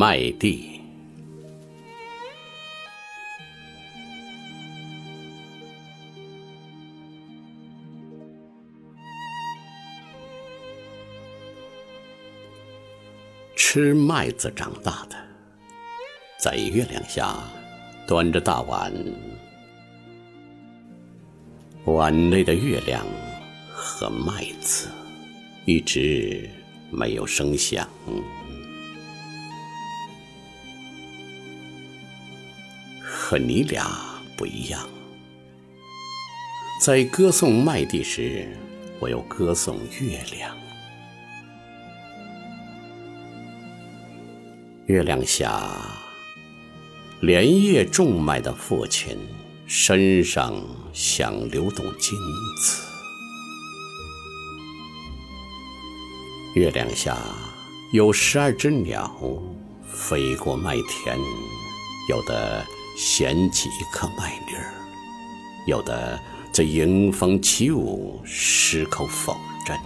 麦地。吃麦子长大的，在月亮下端着大碗，碗内的月亮和麦子一直没有声响。可你俩不一样，在歌颂麦地时，我又歌颂月亮。月亮下，连夜种麦的父亲身上像流动金子。月亮下有十二只鸟飞过麦田，有的衔起一颗麦粒儿，有的在迎风起舞，矢口否认。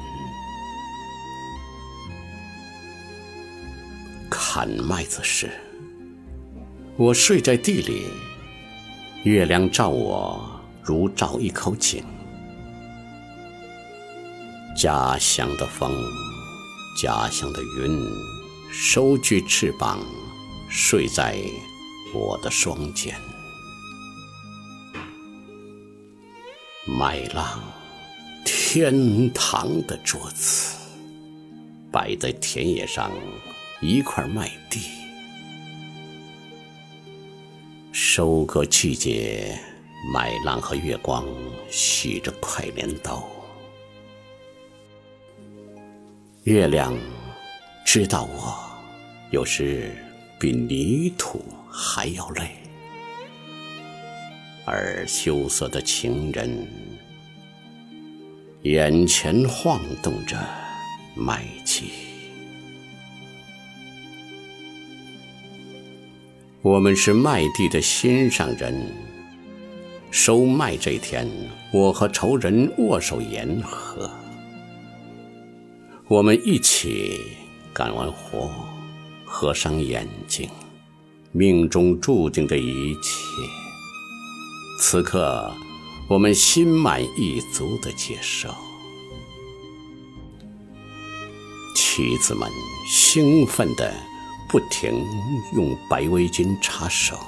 砍麦子时，我睡在地里，月亮照我如照一口井。家乡的风，家乡的云，收聚翅膀，睡在我的双肩。麦浪，天堂的桌子，摆在田野上。一块麦地，收割季节，麦浪和月光洗着快镰刀。月亮知道我有时比泥土还要累，而羞涩的情人眼前晃动着麦秸。我们是麦地的心上人。收麦这天，我和仇人握手言和。我们一起干完活，合上眼睛，命中注定的一切。此刻，我们心满意足的接受。妻子们兴奋的。不停用白围巾擦手。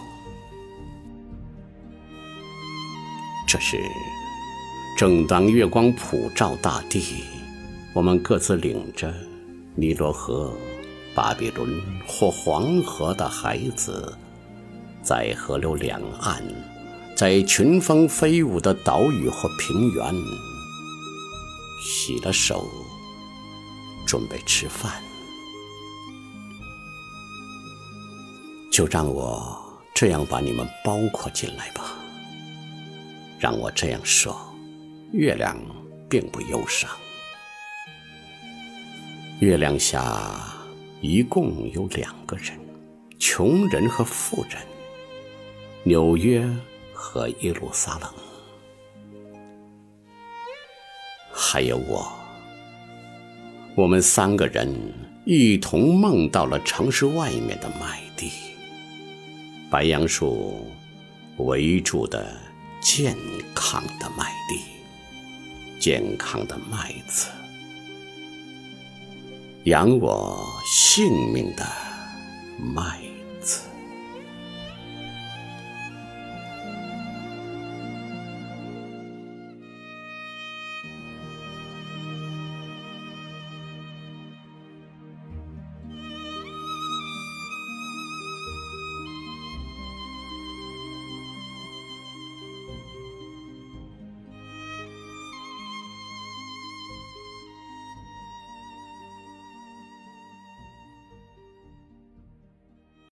这时，正当月光普照大地，我们各自领着尼罗河、巴比伦或黄河的孩子，在河流两岸，在群峰飞舞的岛屿或平原，洗了手，准备吃饭。就让我这样把你们包括进来吧。让我这样说，月亮并不忧伤。月亮下一共有两个人：穷人和富人，纽约和耶路撒冷，还有我。我们三个人一同梦到了城市外面的麦地。白杨树围住的健康的麦地，健康的麦子，养我性命的脉。